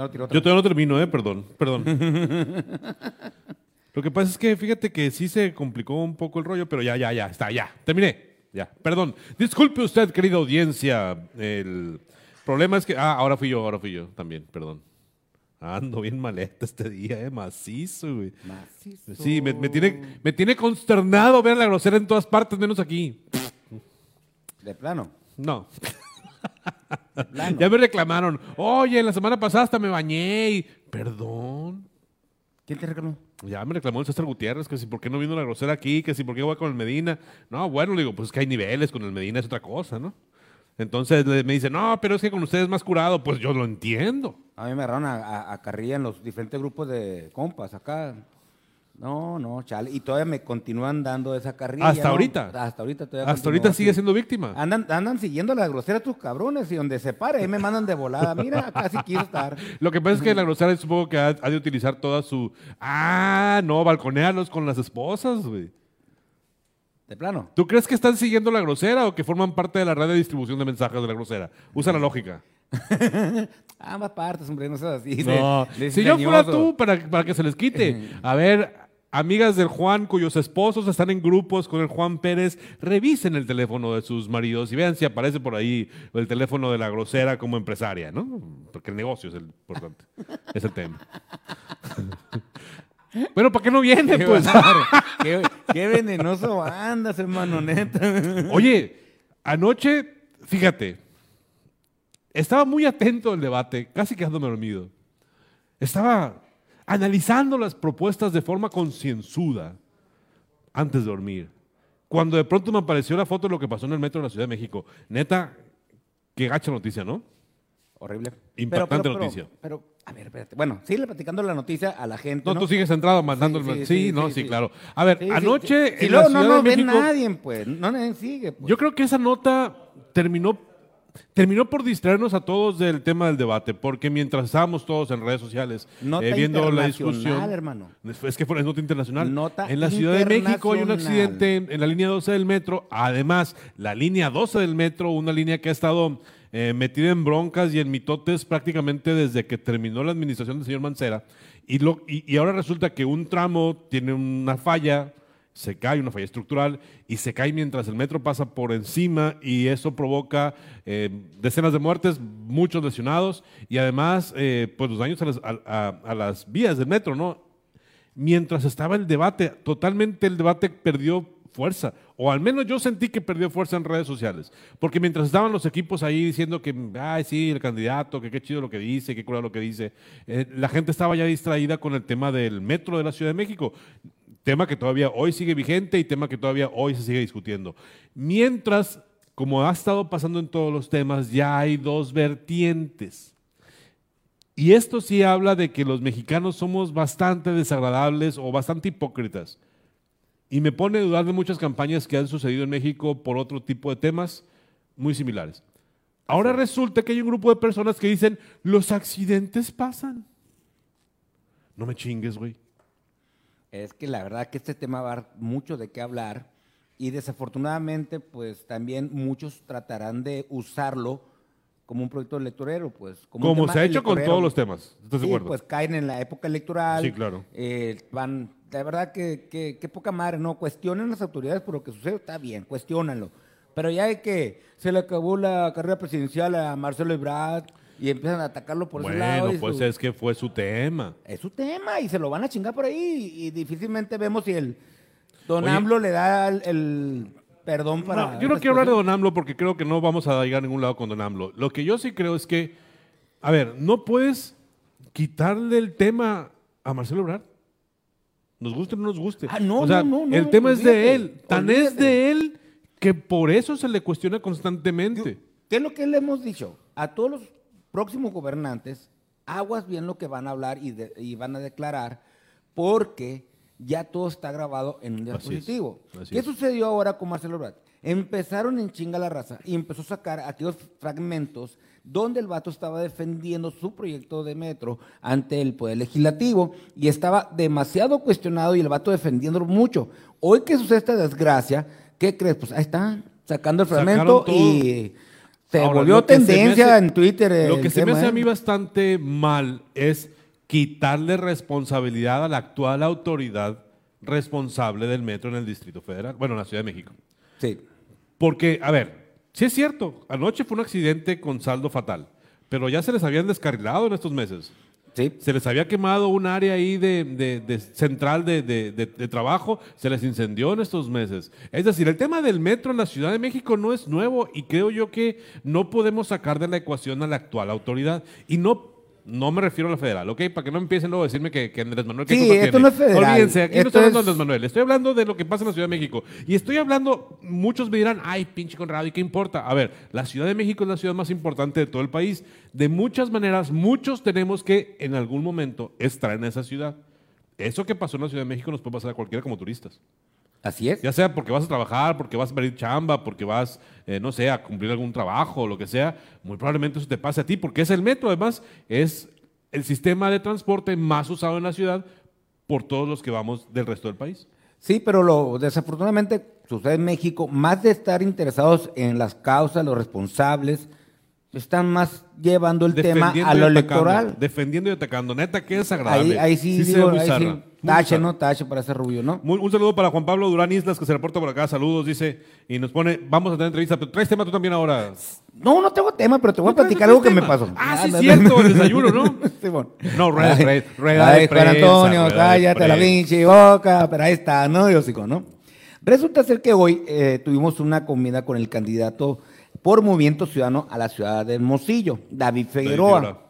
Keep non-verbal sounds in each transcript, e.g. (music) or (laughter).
No, tiró otra Yo vez. todavía no termino, ¿eh? Perdón, perdón. Lo que pasa es que fíjate que sí se complicó un poco el rollo, pero ya, ya, ya, está, ya. Terminé. Ya, perdón. Disculpe usted, querida audiencia. El problema es que. Ah, ahora fui yo, ahora fui yo también, perdón. Ando bien maleta este día, ¿eh? Macizo, güey. Macizo. Sí, me, me tiene, me tiene consternado ver la grosera en todas partes, menos aquí. De plano. No. Ya me reclamaron. Oye, la semana pasada hasta me bañé y. Perdón. ¿Quién te reclamó? Ya me reclamó el César Gutiérrez que si por qué no vino la grosera aquí, que si por qué voy con el Medina. No, bueno, le digo, pues es que hay niveles, con el Medina es otra cosa, ¿no? Entonces me dice, no, pero es que con ustedes es más curado. Pues yo lo entiendo. A mí me agarraron a, a- a carrilla en los diferentes grupos de compas acá. No, no, chale. Y todavía me continúan dando esa carrilla. ¿Hasta ¿no? ahorita? Hasta ahorita todavía. Hasta ahorita sigue siendo víctima. Andan, andan siguiendo la grosera tus cabrones y donde se pare, ahí me mandan de volada. Mira, casi quiso estar. (laughs) Lo que pasa es que la grosera supongo que ha, ha de utilizar toda su... Ah, no, balconearlos con las esposas, güey. De plano. ¿Tú crees que están siguiendo la grosera o que forman parte de la red de distribución de mensajes de la grosera? Usa la lógica. (laughs) Ambas partes, hombre, no seas así. No, de- de si yo fuera tú, para, para que se les quite. A ver, amigas del Juan cuyos esposos están en grupos con el Juan Pérez, revisen el teléfono de sus maridos y vean si aparece por ahí el teléfono de la grosera como empresaria, ¿no? Porque el negocio es el importante. es el tema. (laughs) bueno, ¿para qué no viene, Qué pues? (laughs) qué venenoso andas, hermano, neta. (laughs) Oye, anoche, fíjate, estaba muy atento al debate, casi quedándome dormido. Estaba analizando las propuestas de forma concienzuda antes de dormir. Cuando de pronto me apareció la foto de lo que pasó en el metro de la Ciudad de México. Neta, qué gacha noticia, ¿no? Horrible. Impactante Pero, pero, noticia. Pero, a ver, espérate. Bueno, sigue platicando la noticia a la gente. No, No, tú sigues centrado mandando Sí, el... Sí, sí, sí, no, sí, claro. A ver, anoche en la luego Ciudad no, ve México... nadie, pues. No nadie sigue. Pues. Yo creo que esa nota terminó, terminó por distraernos a todos del tema del debate, porque mientras estábamos todos en redes sociales eh, viendo la discusión, hermano. es que fue nota internacional. Nota en la Ciudad de México hay un accidente en, en la línea 12 del metro. Además, la línea 12 del metro, una línea que ha estado eh, metida en broncas y en mitotes prácticamente desde que terminó la administración del señor Mancera. Y, lo, y, y ahora resulta que un tramo tiene una falla, se cae, una falla estructural, y se cae mientras el metro pasa por encima y eso provoca eh, decenas de muertes, muchos lesionados y además eh, pues los daños a las, vías del metro, ¿no? Mientras estaba el debate, totalmente el debate perdió fuerza, o al menos yo sentí que perdió fuerza en redes sociales, porque mientras estaban los equipos ahí diciendo que, ay, sí, el candidato, que qué chido lo que dice, qué cura lo que dice, eh, la gente estaba ya distraída con el tema del metro de la Ciudad de México, tema que todavía hoy sigue vigente y tema que todavía hoy se sigue discutiendo. Mientras, como ha estado pasando en todos los temas, ya hay dos vertientes. Y esto sí habla de que los mexicanos somos bastante desagradables o bastante hipócritas. Y me pone a dudar de muchas campañas que han sucedido en México por otro tipo de temas muy similares. Ahora resulta que hay un grupo de personas que dicen, los accidentes pasan. No me chingues, güey. Es que la verdad que este tema va a dar mucho de qué hablar y desafortunadamente pues también muchos tratarán de usarlo como un proyecto electorero, pues. Como tema se ha hecho con todos los temas. ¿Estás de acuerdo? pues caen en la época electoral. Sí, claro. eh, van, la verdad que, que, que poca madre, ¿no? Cuestionen las autoridades por lo que sucede, está bien, cuestionanlo. Pero ya de que se le acabó la carrera presidencial a Marcelo Ebrard y empiezan a atacarlo por ese lado. bueno, pues su- es que fue su tema. es su tema y se lo van a chingar por ahí y difícilmente vemos si el Don Oye. AMLO le da el, el perdón para... No, yo no quiero hablar de Don AMLO porque creo que no vamos a llegar a ningún lado con Don AMLO. Lo que yo sí creo es que, a ver, no puedes quitarle el tema a Marcelo Ebrard. Nos guste o no nos guste. Ah, no, o sea, no, no, no, el tema es de él. Tan es de él que por eso se le cuestiona constantemente. ¿Qué es lo que le hemos dicho? A todos los próximos gobernantes, aguas bien lo que van a hablar y, de- y van a declarar, porque ya todo está grabado en un Así es, dispositivo. así ¿Qué es. sucedió ahora con Marcelo Ebrard? Empezaron en chinga la raza y empezó a sacar aquellos fragmentos donde el vato estaba defendiendo su proyecto de metro ante el Poder Legislativo y estaba demasiado cuestionado y el vato defendiéndolo mucho. Hoy que sucede esta desgracia, ¿qué crees? Pues ahí está, sacando el fragmento y Se Ahora, volvió tendencia hace- en Twitter. Lo que se me hace a ¿eh? mí bastante mal es quitarle responsabilidad a la actual autoridad responsable del metro en el Distrito Federal, bueno, en la Ciudad de México. Sí. Porque, a ver, sí es cierto, anoche fue un accidente con saldo fatal, pero ya se les habían descarrilado en estos meses. Se les había quemado un área ahí de, de- de central de- de trabajo, se les incendió en estos meses. Es decir, el tema del metro en la Ciudad de México no es nuevo y creo yo que no podemos sacar de la ecuación a la actual autoridad. Y no, no me refiero a la federal, ¿ok? Para que no empiecen luego a decirme que, que Andrés Manuel... ¿qué Sí, esto tiene? no es federal. Olvídense, aquí no Esto estoy hablando de Andrés Manuel, estoy hablando de lo que pasa en la Ciudad de México. Y estoy hablando, muchos me dirán, ay, pinche Conrado, ¿y qué importa? A ver, la Ciudad de México es la ciudad más importante de todo el país. De muchas maneras, muchos tenemos que en algún momento estar en esa ciudad. Eso que pasó en la Ciudad de México nos puede pasar a cualquiera como turistas. Así es. Ya sea porque vas a trabajar, porque vas a pedir chamba, porque vas, eh, no sé, a cumplir algún trabajo o lo que sea, muy probablemente eso te pase a ti, porque es el metro, además, es el sistema de transporte más usado en la ciudad por todos los que vamos del resto del país. Sí, pero lo desafortunadamente sucede en México, más de estar interesados en las causas, los responsables, están más llevando el tema a lo electoral. Defendiendo y atacando. Neta, que es agradable. ahí sí, se digo, ahí sí, tache. ¿no? Tache para ese rubio, ¿no? Muy- un saludo para Juan Pablo Durán Islas, que se reporta por acá. Saludos, dice, y nos pone, vamos a tener entrevista, pero traes tema tú también ahora. No, no tengo tema, pero te voy a platicar algo que me pasó. Ah, sí, cierto, el desayuno, ¿no? (laughs) No, rueda de Juan Antonio, cállate la pinche boca, pero ahí está, ¿no? Yo sigo, ¿no? Resulta ser que hoy eh, tuvimos una comida con el candidato por Movimiento Ciudadano a la ciudad de Hermosillo, David Figueroa.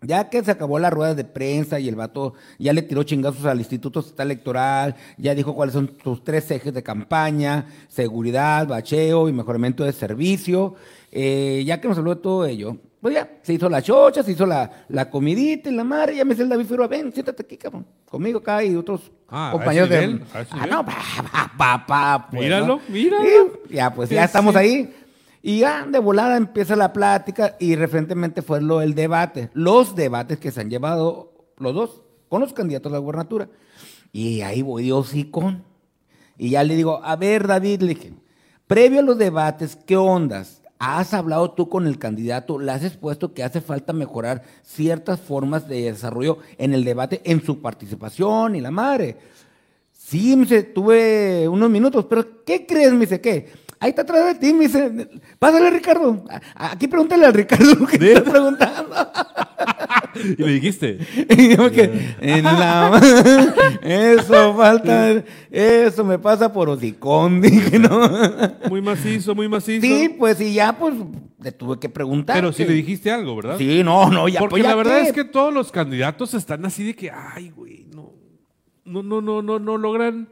Ya que se acabó la rueda de prensa y el vato ya le tiró chingazos al Instituto Estatal Electoral, ya dijo cuáles son sus tres ejes de campaña, seguridad, bacheo y mejoramiento de servicio. Eh, ya que nos habló de todo ello, pues ya, se hizo la chocha, se hizo la, la comidita y la madre, ya me dice el David Figueroa, ven, siéntate aquí, cabrón, conmigo acá y otros Ah, ¿a compañeros de... ese Ah, no, pa, pa, pa, pa, pues, Míralo, ¿no? míralo. Ya, pues ya estamos ahí. Y ya de volada empieza la plática y referentemente fue lo el debate, los debates que se han llevado los dos con los candidatos a la gubernatura. Y ahí voy Dios y con. Y ya le digo, a ver David, le dije, previo a los debates, ¿qué ondas? ¿Has hablado tú con el candidato? ¿Le has expuesto que hace falta mejorar ciertas formas de desarrollo en el debate, en su participación y la madre? Sí, me dice, tuve unos minutos, pero ¿qué crees? Me dice, ¿qué? Ahí está atrás de ti, me dice, pásale Ricardo. Aquí pregúntale al Ricardo que te está preguntando. (laughs) Y le dijiste, (laughs) Y yo que, en la- (laughs) eso falta, eso me pasa por hocicón, dije, ¿no? muy macizo, muy macizo. Sí, pues y ya, pues, le tuve que preguntar. Pero que- le dijiste algo, ¿verdad? Sí, no, no, ya, Porque pues, ya la verdad qué. es que todos los candidatos están así de que, ay, güey, no, no, no, no, no, no logran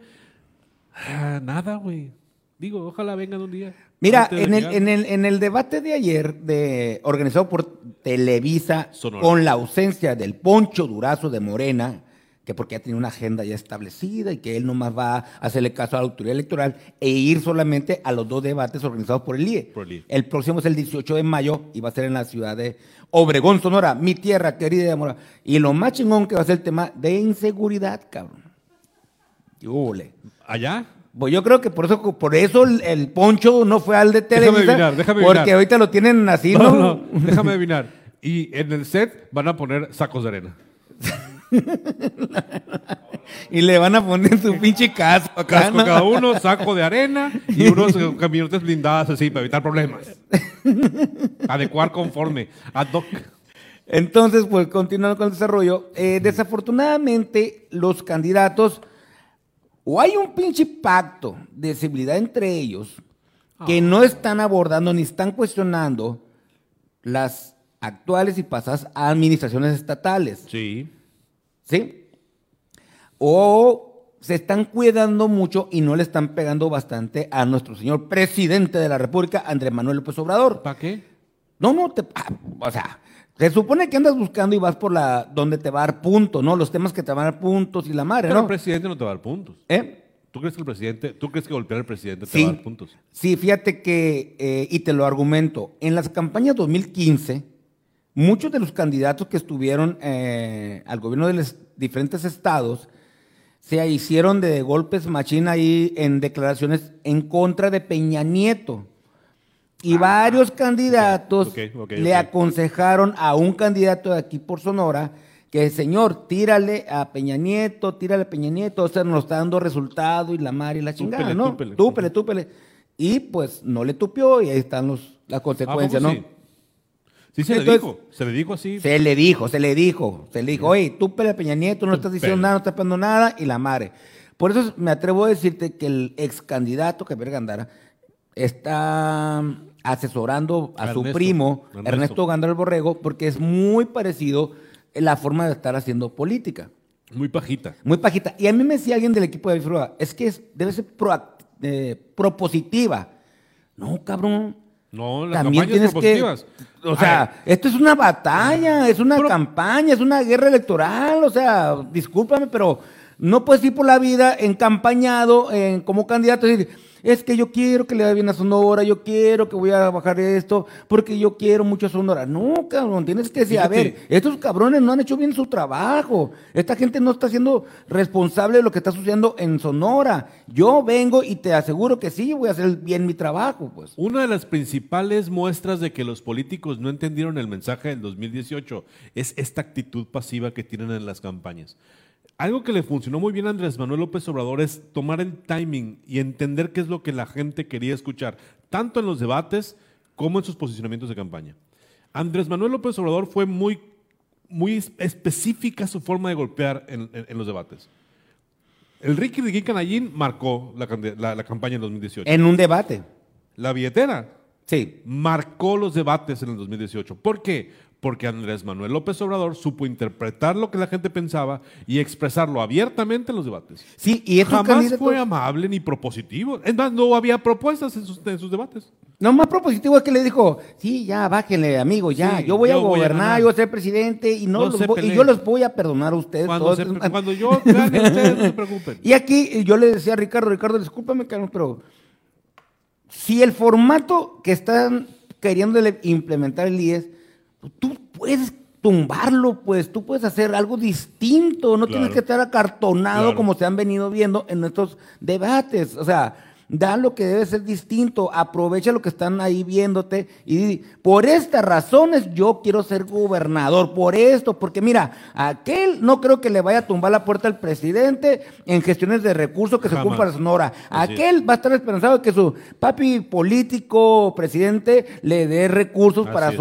ah, nada, güey. Digo, ojalá vengan un día. Mira, en el, en, el, en el debate de ayer, de, organizado por Televisa, Sonora. con la ausencia del Poncho Durazo de Morena, que porque ya tiene una agenda ya establecida y que él nomás va a hacerle caso a la autoridad electoral e ir solamente a los dos debates organizados por el IE. Por el IE. El próximo es el 18 de mayo y va a ser en la ciudad de Obregón, Sonora, mi tierra querida de amor. Y lo más chingón que va a ser el tema de inseguridad, cabrón. Y hule. ¿Allá? Pues yo creo que por eso, por eso el, el Poncho no fue al de Déjame Televisa. adivinar, déjame porque adivinar. ahorita lo tienen así, No, ¿no? no, déjame adivinar. Y en el set van a poner sacos de arena. (laughs) Y le van a poner su pinche casco acá, Casco cada uno, saco de arena y (laughs) unos camionetes blindadas así para evitar problemas. (laughs) Adecuar conforme. Ad hoc. Entonces, pues continuando con el desarrollo, eh, desafortunadamente los candidatos, o hay un pinche pacto de civilidad entre ellos, que no están abordando ni están cuestionando las actuales y pasadas administraciones estatales. Sí. ¿Sí? O se están cuidando mucho y no le están pegando bastante a nuestro señor presidente de la República, Andrés Manuel López Obrador. ¿Para qué? No, no, te, ah, o sea, se supone que andas buscando y vas por la donde te va a dar puntos, ¿no? Los temas que te van a dar puntos y la madre, Pero el ¿no? presidente no te va a dar puntos. ¿Eh? ¿Tú crees que el presidente, tú crees que golpear al presidente te va a dar puntos? Sí, fíjate que, eh, y te lo argumento, en las campañas 2015, muchos de los candidatos que estuvieron eh, al gobierno de los diferentes estados se hicieron de golpes machina ahí en declaraciones en contra de Peña Nieto. Y varios candidatos le aconsejaron a un candidato de aquí por Sonora que, señor, tírale a Peña Nieto, tírale a Peña Nieto, o sea, nos está dando resultado y la mar y la chingada, Túpele, ¿no? túpele. túpele, túpele. Y pues no le tupió y ahí están los, las ¿A consecuencias, poco ¿no? Sí, Sí se Entonces- le dijo. Se le dijo así. Se le dijo, se le dijo, se le dijo, oye, tú pele a Peña Nieto, no estás diciendo nada, no estás pegando nada, y la madre. Por eso me atrevo a decirte que el ex candidato que Gandara está asesorando a su primo, Ernesto. Ernesto, el Borrego, porque es muy parecido en la forma de estar haciendo política. Muy pajita. Muy pajita. Y a mí me decía alguien del equipo de Bifroa, es que es- debe ser eh, propositiva. No, cabrón. No, las También campañas tienes que. propositivas. O sea, esto es una batalla, es una Pero- campaña, es una guerra electoral. O sea, discúlpame, pero no puedes ir por la vida encampañado en, como candidato y decir. Es que yo quiero que le vaya bien a Sonora, yo quiero que voy a bajar esto, porque yo quiero mucho a Sonora. No, cabrón, tienes que decir, a ver, estos cabrones no han hecho bien su trabajo. Esta gente no está siendo responsable de lo que está sucediendo en Sonora. Yo vengo y te aseguro que sí, voy a hacer bien mi trabajo, pues. Una de las principales muestras de que los políticos no entendieron el mensaje del 2018 es esta actitud pasiva que tienen en las campañas. Algo que le funcionó muy bien a Andrés Manuel López Obrador es tomar el timing y entender qué es lo que la gente quería escuchar, tanto en los debates como en sus posicionamientos de campaña. Andrés Manuel López Obrador fue muy, muy específica su forma de golpear en, en- en los debates. El Ricky Ricky Canallín marcó la, la- la campaña en 2018. En un debate. La billetera Sí. marcó los debates en el 2018. ¿Por qué? Porque Andrés Manuel López Obrador supo interpretar lo que la gente pensaba y expresarlo abiertamente en los debates. Sí, y estos Jamás candidatos- fue amable ni propositivo. Es más, no había propuestas en sus, en sus debates. No más propositivo es que le dijo, sí, ya, bájenle, amigo, ya, Sí, yo voy a yo voy a gobernar, yo voy a ser presidente y, no No los se voy- y yo los voy a perdonar a ustedes. Cuando, todos. se- (laughs) cuando yo gane, ustedes no se preocupen. Y aquí eh, yo le decía a Ricardo, Ricardo, discúlpame, Carlos, pero si el formato que están queriendo implementar el IES, tú puedes tumbarlo, pues tú puedes hacer algo distinto, no tienes que estar acartonado Claro. como se han venido viendo en nuestros debates. O sea, da lo que debe ser distinto, aprovecha lo que están ahí viéndote y por estas razones yo quiero ser gobernador, por esto, porque mira, aquel no creo que le vaya a tumbar la puerta al presidente en gestiones de recursos que se Jamás. ocupan para Sonora. Así es. Aquel va a estar esperanzado de que su papi político presidente le dé recursos Así para es.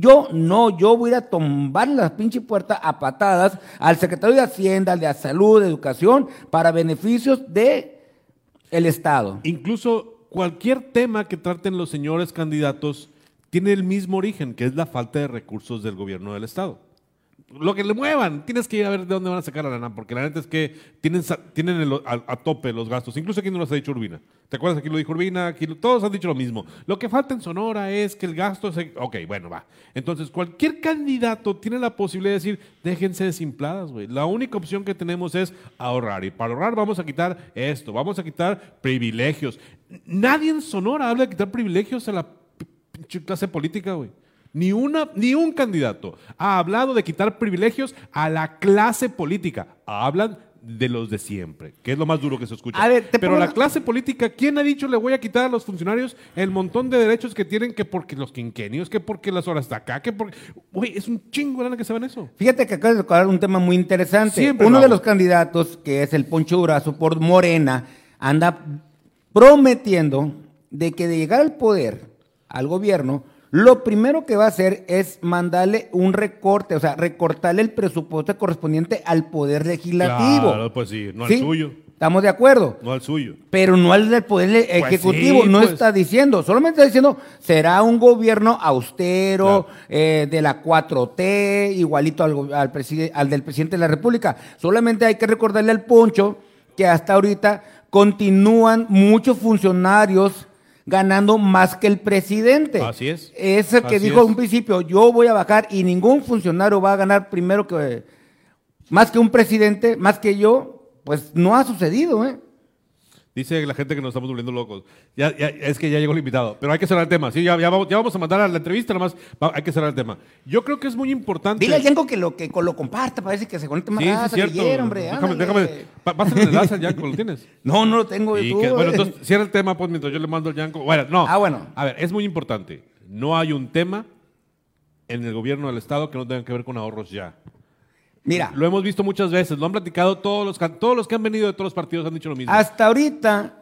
Yo no, yo voy a ir a tumbar la pinche puerta a patadas al secretario de Hacienda, al de Salud, de Educación, para beneficios de el Estado. Incluso cualquier tema que traten los señores candidatos tiene el mismo origen, que es la falta de recursos del gobierno del Estado. Lo que le muevan, tienes que ir a ver de dónde van a sacar la lana, porque la neta es que tienen, tienen a, tope los gastos. Incluso aquí no los ha dicho Urbina. ¿Te acuerdas? Aquí lo dijo Urbina, aquí todos han dicho lo mismo. Lo que falta en Sonora es que el gasto se... Ok, bueno, va. Entonces, cualquier candidato tiene la posibilidad de decir, déjense desimpladas, güey. La única opción que tenemos es ahorrar. Y para ahorrar vamos a quitar esto, vamos a quitar privilegios. Nadie en Sonora habla de quitar privilegios a la clase política, güey. Ni, una, ni un candidato ha hablado de quitar privilegios a la clase política. Hablan de los de siempre, que es lo más duro que se escucha. A ver, te Pero pongo la clase política, ¿quién ha dicho le voy a quitar a los funcionarios el montón de derechos que tienen que porque los quinquenios, que porque las horas de acá, que porque... Güey, es un chingo lana que se va en eso. Fíjate que acabas de tocar un tema muy interesante. Siempre Uno lo de los candidatos, que es el Poncho Durazo por Morena, anda prometiendo de que de llegar al poder, al gobierno, lo primero que va a hacer es mandarle un recorte, o sea, recortarle el presupuesto correspondiente al poder legislativo. Claro, pues sí, no al suyo. Estamos de acuerdo. No al suyo. Pero no al del Poder Ejecutivo, sí, no pues. está diciendo, solamente está diciendo, será un gobierno austero, eh, de la 4T, igualito al, al del presidente de la República. Solamente hay que recordarle al Poncho que hasta ahorita continúan muchos funcionarios ganando más que el presidente. Así es. Ese que Así dijo es. en un principio, yo voy a bajar y ningún funcionario va a ganar primero que, más que un presidente, más que yo, pues no ha sucedido, ¿eh? Dice la gente que nos estamos volviendo locos. Ya, ya- es que ya llegó el invitado. Pero hay que cerrar el tema. Sí, ya, ya vamos, ya vamos a mandar a la entrevista, nomás va- hay que cerrar el tema. Yo creo que es muy importante. Dile al Yanko que lo, que lo comparta, parece que se conecte más Sí, sí, cierto. hombre. déjame, déjame. Pásale el enlace al Yanko, ¿lo tienes? (laughs) No, no lo tengo. Y tú, que- bueno, eh. entonces cierra el tema, pues, mientras yo le mando al Yanko. Bueno, no. Ah, bueno. A ver, es muy importante. No hay un tema en el gobierno del Estado que no tenga que ver con ahorros ya. Mira, Lo hemos visto muchas veces, lo han platicado todos los, todos los que han venido de todos los partidos han dicho lo mismo. hasta ahorita,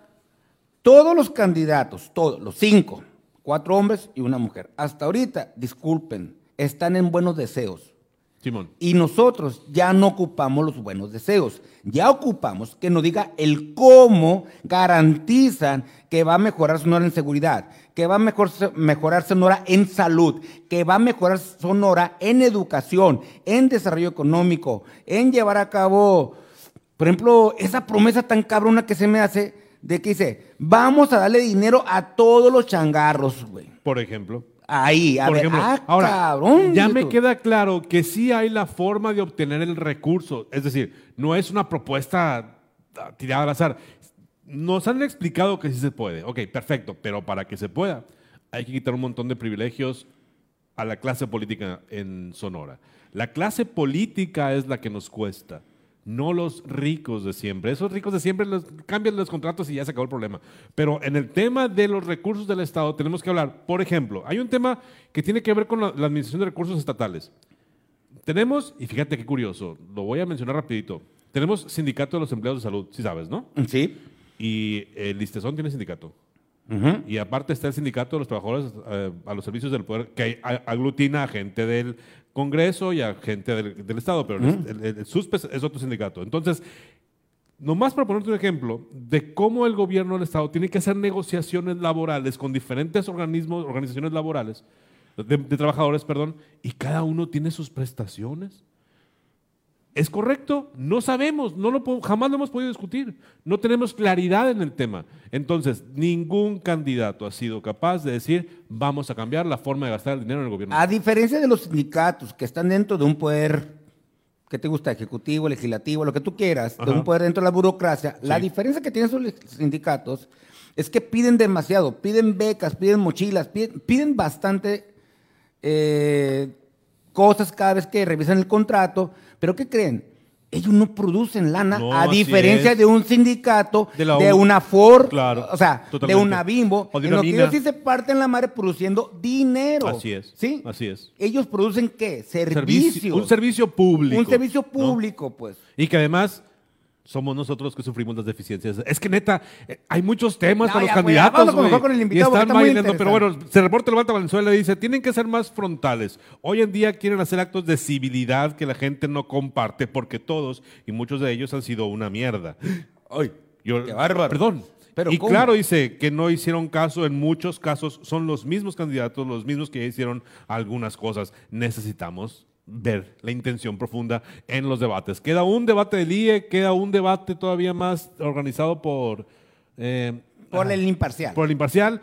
todos los candidatos, todos, los cinco, cuatro hombres y una mujer, hasta ahorita, disculpen, están en buenos deseos. Simón. Y nosotros ya no ocupamos los buenos deseos. Ya ocupamos que nos diga el cómo garantizan que va a mejorar Sonora en seguridad, que va a mejor- mejorar Sonora en salud, que va a mejorar Sonora en educación, en desarrollo económico, en llevar a cabo, por ejemplo, esa promesa tan cabrona que se me hace de que dice, vamos a darle dinero a todos los changarros, güey. Por ejemplo. Ahí, a Por ver, ejemplo, ah, ahora, cabrón. ya me queda claro que sí hay la forma de obtener el recurso. Es decir, no es una propuesta ah, tirada al azar. Nos han explicado que sí se puede. Ok, perfecto. Pero para que se pueda, hay que quitar un montón de privilegios a la clase política en Sonora. La clase política es la que nos cuesta, no los ricos de siempre. Esos ricos de siempre cambian los contratos y ya se acabó el problema. Pero en el tema de los recursos del Estado tenemos que hablar. Por ejemplo, hay un tema que tiene que ver con la, administración de recursos estatales. Tenemos, y fíjate qué curioso, lo voy a mencionar rapidito. Tenemos sindicato de los empleados de salud, sí sabes, ¿no? Sí. Y el Listezón tiene sindicato. Ujú. Y aparte está el sindicato de los trabajadores eh, a los servicios del poder, que aglutina a gente del Congreso y a gente del, del Estado, pero el, el- el SUSPES es otro sindicato. Entonces, nomás para ponerte un ejemplo de cómo el gobierno del Estado tiene que hacer negociaciones laborales con diferentes organismos, organizaciones laborales, de, de trabajadores, perdón, y cada uno tiene sus prestaciones. ¿Es correcto? No sabemos, no lo jamás lo hemos podido discutir. No tenemos claridad en el tema. Entonces, ningún candidato ha sido capaz de decir, vamos a cambiar la forma de gastar el dinero en el gobierno. A diferencia de los sindicatos que están dentro de un poder, que te gusta? Ejecutivo, legislativo, lo que tú quieras, de un poder dentro de la burocracia, la diferencia que tienen esos sindicatos es que piden demasiado, piden becas, piden mochilas, piden, piden bastante eh, cosas cada vez que revisan el contrato, pero ¿qué creen? Ellos no producen lana, No, a diferencia de un sindicato, De una Ford, Claro, o sea, totalmente. de una Bimbo, de en una lo que ellos sí se parten la madre produciendo dinero. Así es, ¿Sí? así es. Ellos producen qué? Servicio. Servicio- un servicio público. Un servicio ¿no? público, pues. Y que además somos nosotros que sufrimos las deficiencias. Es que neta, eh, hay muchos temas No, para los pues, candidatos. mejor con el y invitado, porque están está bailando, pero bueno, se reporta Levanta Valenzuela y dice, tienen que ser más frontales. Hoy en día quieren hacer actos de civilidad que la gente no comparte porque todos y muchos de ellos han sido una mierda. Ay, Yo- qué bárbaro. Perdón. Pero y ¿cómo? claro, dice que no hicieron caso en muchos casos, son los mismos candidatos, los mismos que hicieron algunas cosas. Necesitamos ver la intención profunda en los debates. Queda un debate del IE, queda un debate todavía más organizado por, eh, Por el imparcial. por el imparcial.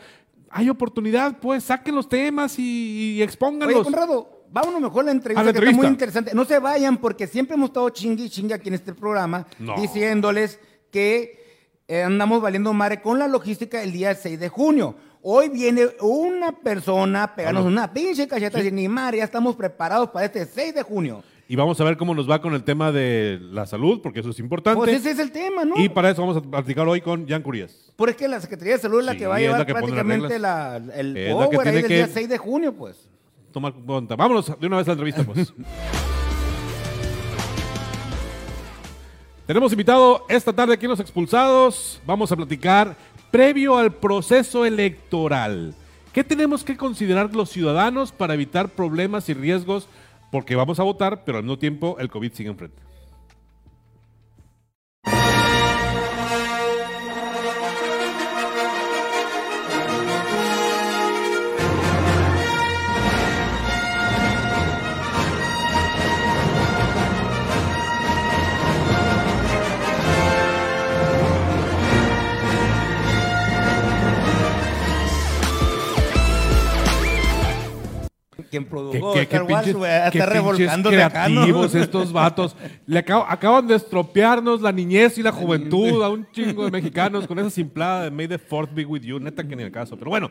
Hay oportunidad, pues saquen los temas y, y expónganlos. Oye, Conrado, vámonos mejor a la entrevista, A la que está muy interesante. No se vayan porque siempre hemos estado chingue y chingue aquí en este programa No. diciéndoles que eh, andamos valiendo madre con la logística el día 6 de junio. Hoy viene una persona a pegarnos Hola. una pinche cacheta y ni madre, ya estamos preparados para este 6 de junio. Y vamos a ver cómo nos va con el tema de la salud, porque eso es importante. Pues ese es el tema, ¿no? Y para eso vamos a platicar hoy con Jan Curías. Porque es que la Secretaría de Salud es la Sí, que va a llevar prácticamente la, el Es la que power ahí del que- día 6 de junio, pues. Tomar cuenta. Vámonos de una vez a la entrevista, pues. (laughs) Tenemos invitado esta tarde aquí en Los Expulsados. Vamos a platicar previo al proceso electoral. ¿Qué tenemos que considerar los ciudadanos para evitar problemas y riesgos? Porque vamos a votar, pero al mismo tiempo el COVID sigue enfrente. Que en produjo qué- Star qué Wars, pinches- güey, está pinches revolcándose acá, ¿no? creativos estos vatos. Le acabo- acaban de estropearnos la niñez y la juventud a un chingo de mexicanos con esa simplada de May the Fourth be with you. Neta que ni el caso. Pero bueno,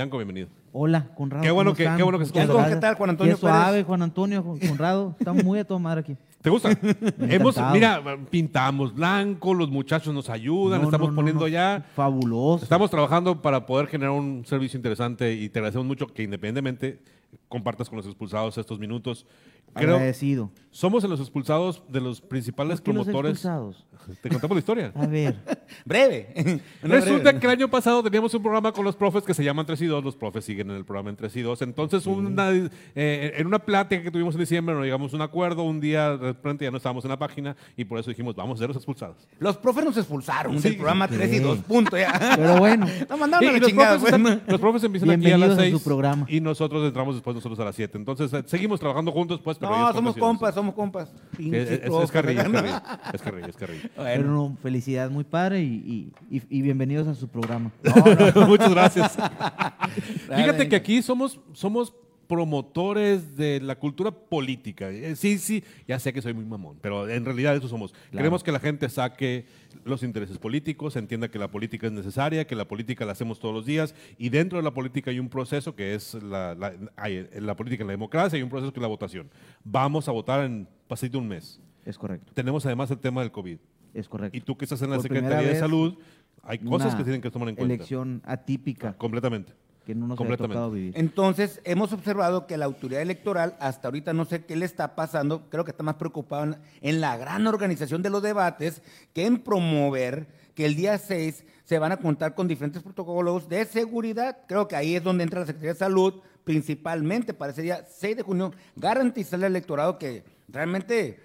Yanko, bienvenido. Hola, Conrado. Qué bueno ¿cómo que- qué bueno que gracias. ¿Qué tal, Juan Antonio Qué suave, Pérez? Juan Antonio, Conrado. Estamos muy a tomar aquí. (laughs) ¿Te gusta? (laughs) Hemos, mira, pintamos blanco, los muchachos nos ayudan, No, estamos no, no, poniendo no. ya. Fabuloso. Estamos trabajando para poder generar un servicio interesante y te agradecemos mucho que independientemente compartas con los expulsados estos minutos. Creo, Agradecido. somos en los expulsados de los principales ¿Por qué los promotores. expulsados? Te contamos la historia. A ver, (laughs) Breve. (laughs) Una Resulta breve. que el año pasado teníamos un programa con los profes que se llaman 3 y 2. Los profes siguen en el programa en 3 y 2. Entonces, una, eh, en una plática que tuvimos en diciembre, nos llegamos a un acuerdo. Un día, de repente, ya no estábamos en la página y por eso dijimos, vamos a ser los expulsados. Los profes nos expulsaron Sí, del programa sí. 3 y 2, punto ya. pero bueno. (laughs) Nos mandaron a la los, chingada, profes están- los profes empiezan aquí a las a 6 su programa. y nosotros entramos después nosotros a las 7. Entonces, eh, seguimos trabajando juntos, pues, pero No, somos con 3 y 2. compas, somos compas. Es, es, (laughs) es profes, carrilla, es ¿no? carrilla, es Bueno. no, felicidad muy padre y, y- bienvenidos a su programa. (laughs) Muchas gracias. (laughs) Fíjate que aquí somos, somos promotores de la cultura política. Eh, Sí, sí, ya sé que soy muy mamón, pero en realidad eso somos. Queremos que la gente saque los intereses políticos, entienda que la política es necesaria, que la política la hacemos todos los días y dentro de la política hay un proceso que es la, la, hay en la política, en la democracia, hay un proceso que es la votación. Vamos a votar en pasito un mes. Es correcto, Tenemos además el tema del COVID. es correcto. Y tú que estás en la Por Secretaría de Salud, hay cosas que tienen que tomar en cuenta. Elección atípica Completamente. Que no nos ha completamente. tocado vivir. Entonces, hemos observado que la autoridad electoral, hasta ahorita no sé qué le está pasando, creo que está más preocupado en, en la gran organización de los debates que en promover que el día 6 se van a contar con diferentes protocolos de seguridad. Creo que ahí es donde entra la Secretaría de Salud, principalmente para ese día 6 de junio, garantizarle al electorado que realmente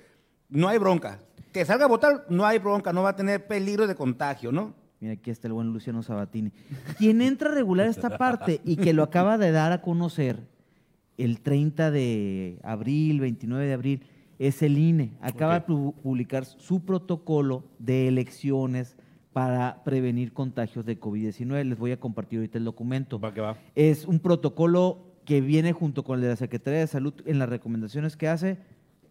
no hay bronca. Que salga a votar, no hay bronca, no va a tener peligro de contagio, ¿no? Mira, aquí está el buen Luciano Sabatini. Quien entra a regular esta parte y que lo acaba de dar a conocer el 30 de abril, 29 de abril, es el INE. Acaba de pu- publicar su protocolo de elecciones para prevenir contagios de COVID-19. Les voy a compartir ahorita el documento. Va que va. Es un protocolo que viene junto con el de la Secretaría de Salud en las recomendaciones que hace,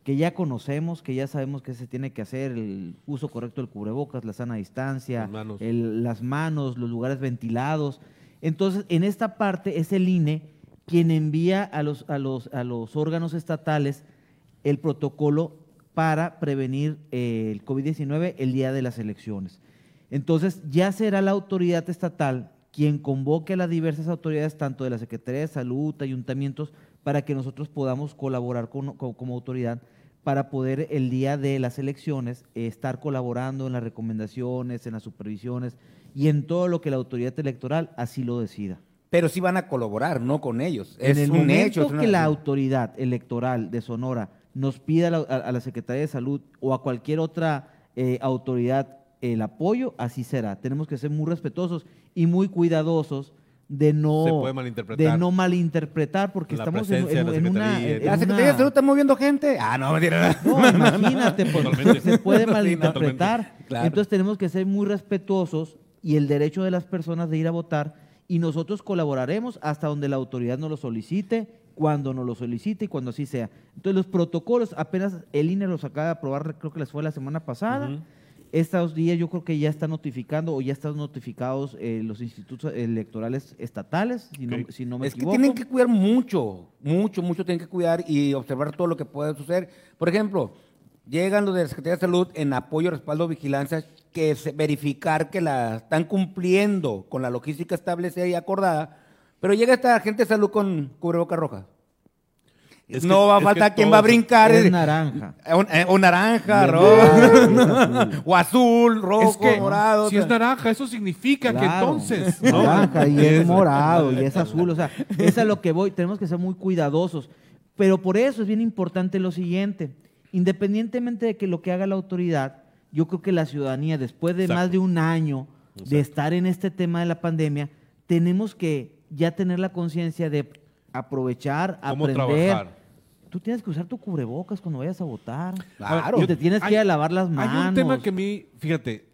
que ya conocemos, que ya sabemos que se tiene que hacer, el uso correcto del cubrebocas, la sana distancia, Las manos. el- las manos, los lugares ventilados. Entonces, en esta parte es el INE quien envía a los, a los, a los órganos estatales el protocolo para prevenir eh, el COVID-19 el día de las elecciones. Entonces, ya será la autoridad estatal quien convoque a las diversas autoridades, tanto de la Secretaría de Salud, ayuntamientos, para que nosotros podamos colaborar con- con- como autoridad para poder el día de las elecciones eh, estar colaborando en las recomendaciones, en las supervisiones y en todo lo que la autoridad electoral así lo decida. Pero sí van a colaborar, no con ellos. En es el un momento hecho. es una- que la autoridad electoral de Sonora nos pida a la, a- a la Secretaría de Salud o a cualquier otra eh, autoridad el apoyo, así será. Tenemos que ser muy respetuosos y muy cuidadosos de no, Se puede malinterpretar. de no malinterpretar porque La estamos en, una... En ¿La una- Secretaría de Salud está moviendo gente? Ah, no, mentira. no, (laughs) imagínate, pues, se puede malinterpretar. Claro. Entonces tenemos que ser muy respetuosos y el derecho de las personas de ir a votar y nosotros colaboraremos hasta donde la autoridad nos lo solicite, cuando nos lo solicite y cuando así sea. Entonces los protocolos, apenas el INE los acaba de aprobar, creo que les fue la semana pasada. Ujú. Estos días yo creo que ya están notificando o ya están notificados eh, los institutos electorales estatales, si, no, si no me Es que equivoco. tienen que cuidar mucho, mucho, mucho tienen que cuidar y observar todo lo que puede suceder. Por ejemplo, llegan los de la Secretaría de Salud en apoyo, respaldo, vigilancia, que es verificar que la están cumpliendo con la logística establecida y acordada, pero llega esta gente de salud con cubreboca roja. Es que- no va a faltar quien va a brincar. Es eh, naranja. un- eh, O naranja, rojo, (laughs) o azul, rojo, Es que morado. si o es naranja, eso significa que entonces. ¿no? naranja y es Es- morado y es (laughs) azul, o sea, es a lo que voy, tenemos que ser muy cuidadosos. Pero por eso es bien importante lo siguiente, independientemente de que lo que haga la autoridad, yo creo que la ciudadanía, después de Exacto. más de un año de Exacto. estar en este tema de la pandemia, tenemos que ya tener la conciencia de aprovechar, ¿Cómo aprender. trabajar? Tú tienes que usar tu cubrebocas cuando vayas a votar. Claro. Te tienes que Hay- ir a lavar las manos. Hay un tema que a mí, fíjate,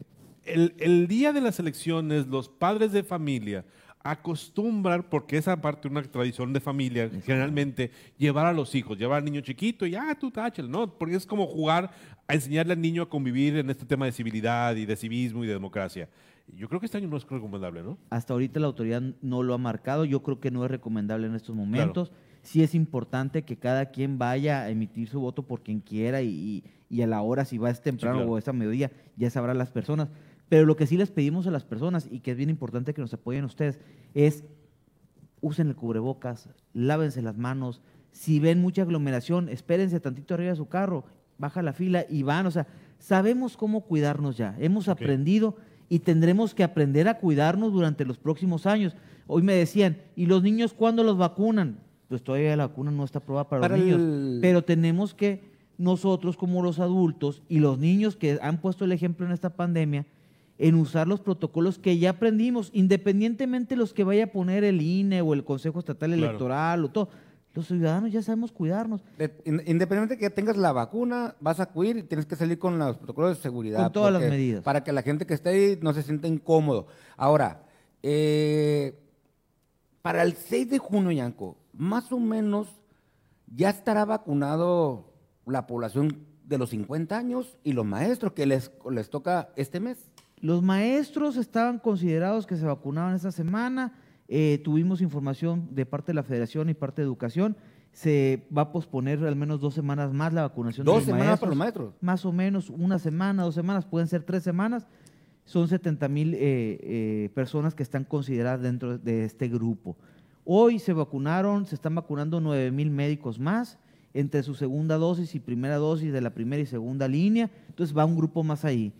el, el día de las elecciones, los padres de familia, acostumbrar, porque esa parte una tradición de familia, generalmente, llevar a los hijos, llevar al niño chiquito y, ah, tú táchale, ¿no? Porque es como jugar a enseñarle al niño a convivir en este tema de civilidad y de civismo y de democracia. Yo creo que este año no es recomendable, ¿no? Hasta ahorita la autoridad no lo ha marcado. Yo creo que no es recomendable en estos momentos. Sí es importante que cada quien vaya a emitir su voto por quien quiera y, y a la hora, si va es temprano Sí, claro. o es a mediodía, ya sabrán las personas. Pero lo que sí les pedimos a las personas y que es bien importante que nos apoyen ustedes es usen el cubrebocas, lávense las manos. Si ven mucha aglomeración, espérense tantito arriba de su carro, baja la fila y van. O sea, sabemos cómo cuidarnos ya. Hemos Ok. aprendido y tendremos que aprender a cuidarnos durante los próximos años. Hoy me decían, ¿y los niños cuándo los vacunan? Pues todavía la vacuna no está aprobada para, Para los niños. el- Pero tenemos que nosotros como los adultos y los niños que han puesto el ejemplo en esta pandemia, en usar los protocolos que ya aprendimos, independientemente los que vaya a poner el INE o el Consejo Estatal Claro. Electoral o todo. Los ciudadanos ya sabemos cuidarnos. De- in- Independientemente que ya tengas la vacuna, vas a acudir y tienes que salir con los protocolos de seguridad. Con todas las medidas. Para que la gente que esté ahí no se sienta incómodo. Ahora, eh, para el 6 de junio, Yanko, más o menos ya estará vacunado la población de los 50 años y los maestros que les, les toca este mes. Los maestros estaban considerados que se vacunaban esta semana. Eh, tuvimos información de parte de la Federación y parte de Educación. Se va a posponer al menos dos semanas más la vacunación de Dos los semanas maestros. para los maestros. Más o menos una semana, dos semanas, pueden ser tres semanas. Son 70 mil eh, eh, personas que están consideradas dentro de este grupo. Hoy se vacunaron, se están vacunando 9 mil médicos más entre su segunda dosis y primera dosis de la primera y segunda línea. Entonces va un grupo más ahí.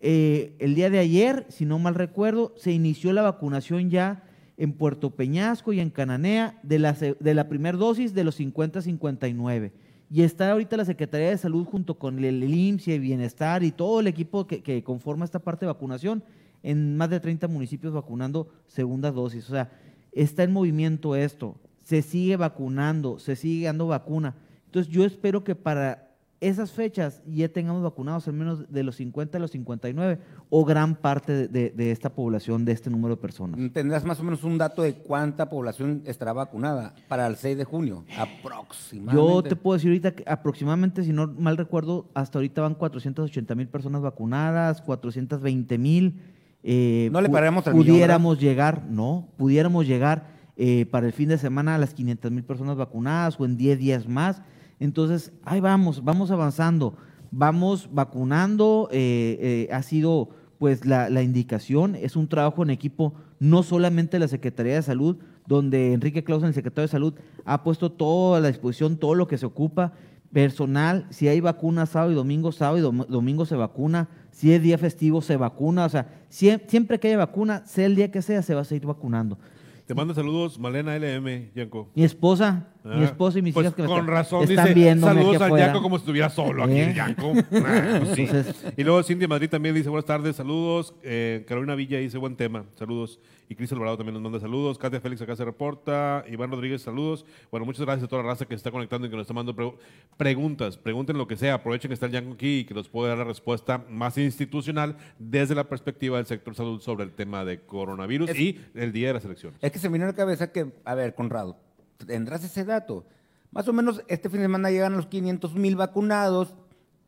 Eh, el día de ayer, si no mal recuerdo, se inició la vacunación ya en Puerto Peñasco y en Cananea de la, de la primera dosis de los 50 a 59. Y está ahorita la Secretaría de Salud junto con el, el IMSS y el Bienestar y todo el equipo que, que conforma esta parte de vacunación en más de 30 municipios vacunando segunda dosis. O sea, está en movimiento esto, se sigue vacunando, se sigue dando vacuna. Entonces yo espero que para esas fechas ya tengamos vacunados al menos de los 50 a los 59 o gran parte de, de- de esta población, de este número de personas. Tendrás más o menos un dato de cuánta población estará vacunada para el 6 de junio, aproximadamente. Yo te puedo decir ahorita que aproximadamente, si no mal recuerdo, hasta ahorita van 480 mil personas vacunadas, 420 mil. eh, No le pararemos al millón, Pudiéramos llegar, no, pudiéramos llegar eh, para el fin de semana a las 500 mil personas vacunadas o en 10 días más. Entonces, ahí vamos, vamos avanzando, vamos vacunando. eh, eh, ha sido pues la, la indicación, es un trabajo en equipo, no solamente la Secretaría de Salud, donde Enrique Clausen, el secretario de Salud, ha puesto todo a la disposición, todo lo que se ocupa, personal, si hay vacuna sábado y domingo, sábado y dom- domingo se vacuna, si es día festivo se vacuna, o sea, sie- siempre que haya vacuna, sea el día que sea, se va a seguir vacunando. Te manda saludos Malena LM, Yanko. Mi esposa, mi Ah, esposa y mis pues hijas que me con razón están dice viéndome aquí saludos al. Yanko como si estuviera solo aquí ¿Eh? el Yanko. (laughs) Ah, pues sí. Entonces- y luego Cindy Madrid también dice buenas tardes, saludos. Eh, Carolina Villa dice buen tema, saludos. Y Cris Alvarado también nos manda saludos. Katia Félix acá se reporta. Iván Rodríguez, saludos. Bueno, muchas gracias a toda la raza que se está conectando y que nos está mandando pregu- preguntas. Pregunten lo que sea. Aprovechen que está el Yanko aquí y que nos puede dar la respuesta más institucional desde la perspectiva del sector salud sobre el tema de coronavirus Es- y el día de las elecciones. Es que se me vino a la cabeza que, a ver, Conrado, tendrás ese dato. Más o menos este fin de semana llegan los 500 mil vacunados,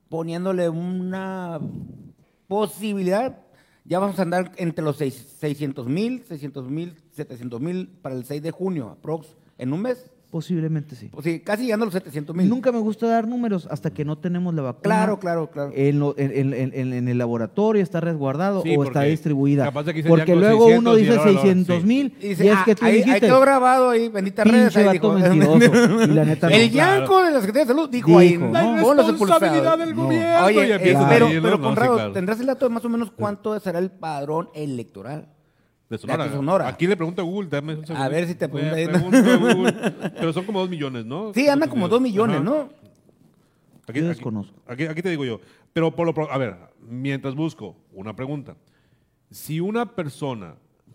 poniéndole una posibilidad. Ya vamos a andar entre los 600 mil, 600 mil, 700 mil para el 6 de junio, aprox, en un mes. Posiblemente sí. Pues sí, casi llegando a los 700 mil. Nunca me gusta dar números hasta que no tenemos la vacuna. Claro, claro, claro. En, lo- en- en- en- en- en el laboratorio está resguardado Sí, o está distribuida. capaz de que dicen Porque luego 600 uno dice ahora lo- 600 mil Y y, dice, es ah, que tú ahí, ahí dijiste. quedó grabado ahí, bendita redes. Ahí dijo. mentiroso. (laughs) Y la neta no. El Claro. Yanko de la Secretaría de Salud dijo, Dijo, ahí, ¿no? "No, La ponlos expulsados". del No. gobierno. Oye, y eh, pero, ahí, ¿no? pero No, sí, Conrado, claro. ¿tendrás el dato de más o menos cuánto será el padrón electoral? De Sonora. de Sonora. Aquí le pregunto a Google, dame un segundo. A ver si te pregunta a Google. (laughs) Pero son como dos millones, ¿no? Sí, anda como dos millones, Ajá. ¿no? Aquí, Yo desconozco. Aquí, aquí te digo yo. Pero por lo a ver, mientras busco una pregunta. Si una persona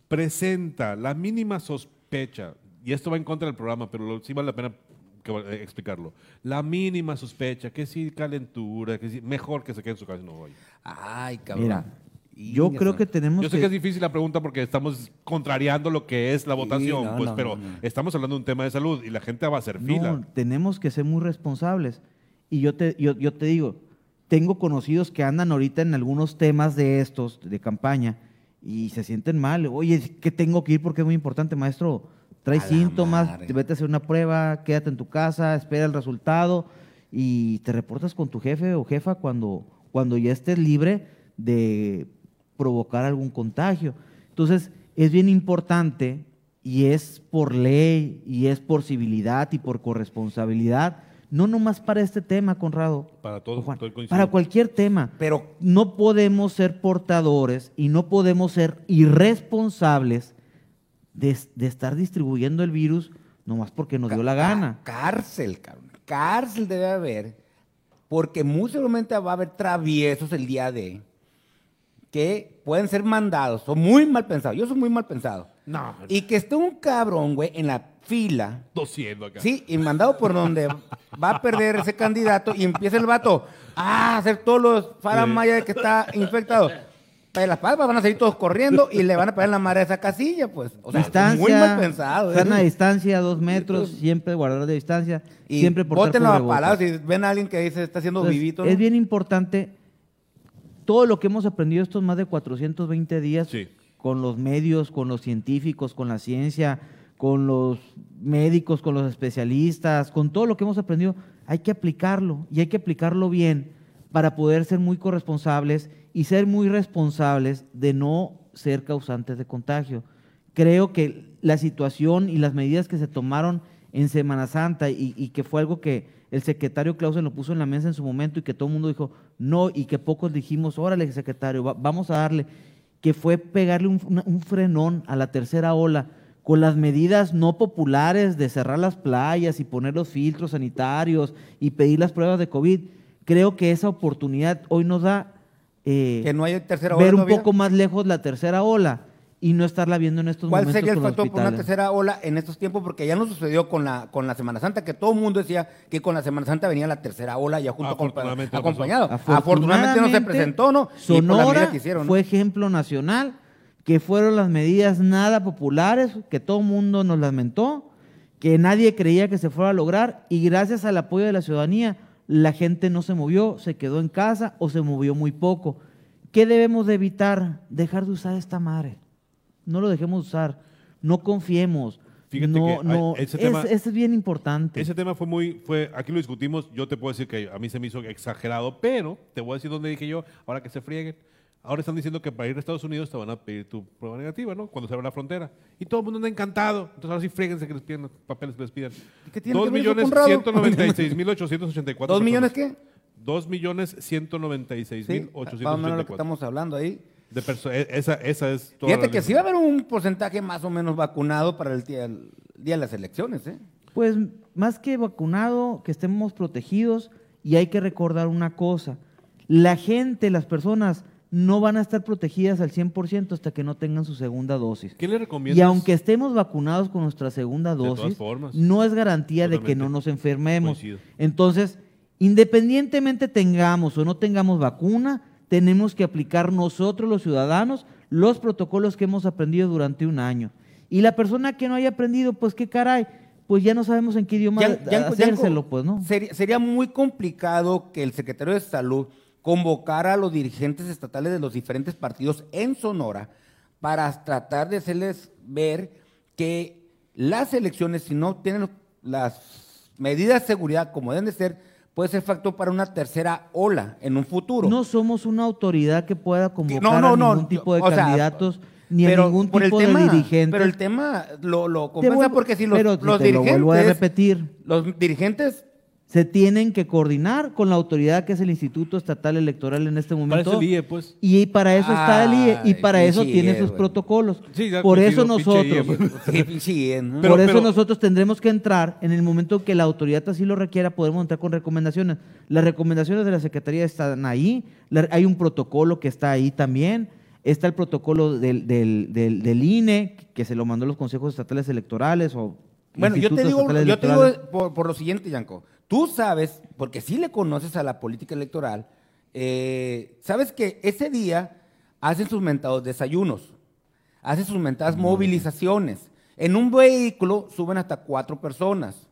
presenta la mínima sospecha, y esto va en contra del programa, pero lo- sí vale la pena que- eh, explicarlo. La mínima sospecha, que sí calentura, que sí, mejor que se quede en su casa y no vaya. Ay, cabrón. Mira, Yo Inga, creo que tenemos Yo sé que... que es difícil la pregunta porque estamos contrariando lo que es la votación, no, pues, no, pero no, no. estamos hablando de un tema de salud y la gente va a hacer No, fila. tenemos que ser muy responsables. Y yo te, yo, yo te digo, tengo conocidos que andan ahorita en algunos temas de estos, de campaña, y se sienten mal. Oye, que tengo que ir porque es muy importante, maestro. Trae A síntomas, vete a hacer una prueba, quédate en tu casa, espera el resultado y te reportas con tu jefe o jefa cuando, cuando ya estés libre de provocar algún contagio. Entonces, es bien importante y es por ley y es por civilidad y por corresponsabilidad, no nomás para este tema, Conrado. Para todo, Juan, para cualquier tema. Pero No podemos ser portadores y no podemos ser irresponsables de, de estar distribuyendo el virus nomás porque nos dio la gana. Cárcel, cabrón. Cárcel debe haber, porque muy seguramente va a haber traviesos el día de que pueden ser mandados, son muy mal pensados. Yo soy muy mal pensado. No, Y que esté un cabrón, güey, en la fila, tosiendo acá. sí, y mandado por donde va a perder ese candidato y empieza el vato a hacer todos los faramaya de que está infectado. Pero las palmas van a salir todos corriendo y le van a pegar en la madre a esa casilla, pues. O sea, distancia, muy mal pensado. Sana ¿eh? distancia, dos metros, siempre guardar de distancia, Y siempre bótenlo a cubrebocas. palabras si ven a alguien que dice está haciendo Entonces, vivito. Es bien importante todo lo que hemos aprendido estos más de 420 días Sí. con los medios, con los científicos, con la ciencia, con los médicos, con los especialistas, con todo lo que hemos aprendido, hay que aplicarlo y hay que aplicarlo bien para poder ser muy corresponsables y ser muy responsables de no ser causantes de contagio. Creo que la situación y las medidas que se tomaron en Semana Santa y, y que fue algo que el secretario Clausen lo puso en la mesa en su momento y que todo el mundo dijo no y que pocos dijimos, órale secretario, va- vamos a darle, que fue pegarle un, frenón a la tercera ola con las medidas no populares de cerrar las playas y poner los filtros sanitarios y pedir las pruebas de COVID. Creo que esa oportunidad hoy nos da eh, que no hay tercera ola ver un todavía. poco más lejos la tercera ola y no estarla viendo en estos ¿Cuál momentos sería el factor por una tercera ola en estos tiempos? Porque ya no sucedió con la, con la Semana Santa, que todo el mundo decía que con la Semana Santa venía la tercera ola ya junto con, Afortunadamente acompañado. Afortunadamente no se presentó, ¿no? Y Sonora que hicieron, ¿no? fue ejemplo nacional, que fueron las medidas nada populares, que todo el mundo nos lamentó, que nadie creía que se fuera a lograr, y gracias al apoyo de la ciudadanía, la gente no se movió, se quedó en casa o se movió muy poco. ¿Qué debemos de evitar? Dejar de usar esta madre. No lo dejemos usar. No confiemos. Fíjate no, que no, ese es, tema- es bien importante. Ese tema fue muy, fue, aquí lo discutimos, yo te puedo decir que a mí se me hizo exagerado, pero te voy a decir dónde dije yo, ahora que se frieguen. Ahora están diciendo que para ir a Estados Unidos te van a pedir tu prueba negativa, ¿no? Cuando se abra la frontera. Y todo el mundo anda encantado. Entonces ahora sí fríguense que les pidan los papeles que les pidan. qué tiene Dos que ver eso, millones Conrado? ciento noventa y seis mil ochocientos ochenta y cuatro ¿Dos millones qué? Dos millones ciento noventa y seis Sí, mil más o ochocientos menos ochenta lo y que cuatro. estamos hablando ahí. De perso- e- esa, esa es toda Fíjate la que sí va a haber un porcentaje más o menos vacunado para el día, el día de las elecciones, ¿eh? Pues más que vacunado, que estemos protegidos y hay que recordar una cosa, la gente, las personas no van a estar protegidas al 100% hasta que no tengan su segunda dosis. ¿Qué le recomiendas? Y aunque estemos vacunados con nuestra segunda dosis, formas. no es garantía de que no nos enfermemos. Coincido. Entonces, independientemente tengamos o no tengamos vacuna, tenemos que aplicar nosotros los ciudadanos los protocolos que hemos aprendido durante un año. Y la persona que no haya aprendido, pues qué caray, pues ya no sabemos en qué idioma Yanko- hacérselo, pues, ¿no? Sería, sería muy complicado que el secretario de Salud convocara a los dirigentes estatales de los diferentes partidos en Sonora para tratar de hacerles ver que las elecciones, si no tienen las medidas de seguridad como deben de ser, puede ser factor para una tercera ola en un futuro. No somos una autoridad que pueda convocar no, no, a no, ningún tipo de sea, candidatos ni pero a ningún por el tipo tema- de dirigente. Pero el tema lo, lo compensa vuelvo- porque si los, pero los te dirigentes... lo vuelvo a repetir. Los dirigentes se tienen que coordinar con la autoridad que es el Instituto Estatal Electoral en este momento. el IE, pues. Y para eso está el IE y Ay, para eso tiene IE, sus protocolos. Sí, ya Por eso pinche IE, nosotros, pues. Sí, pinche, ¿no? Pero- por eso pero- nosotros tendremos que entrar en el momento que la autoridad así lo requiera, podemos entrar con recomendaciones. Las recomendaciones de la Secretaría están ahí, la- hay un protocolo que está ahí también, está el protocolo del, del, del, del INE, que se lo mandó a los consejos estatales electorales o Bueno, yo te institutos digo, estatales yo te electorales. digo por, por lo siguiente, Yanko. Tú sabes, porque sí le conoces a la política electoral, eh, sabes que ese día hacen sus mentados desayunos, hacen sus mentadas movilizaciones. En un vehículo suben hasta cuatro personas.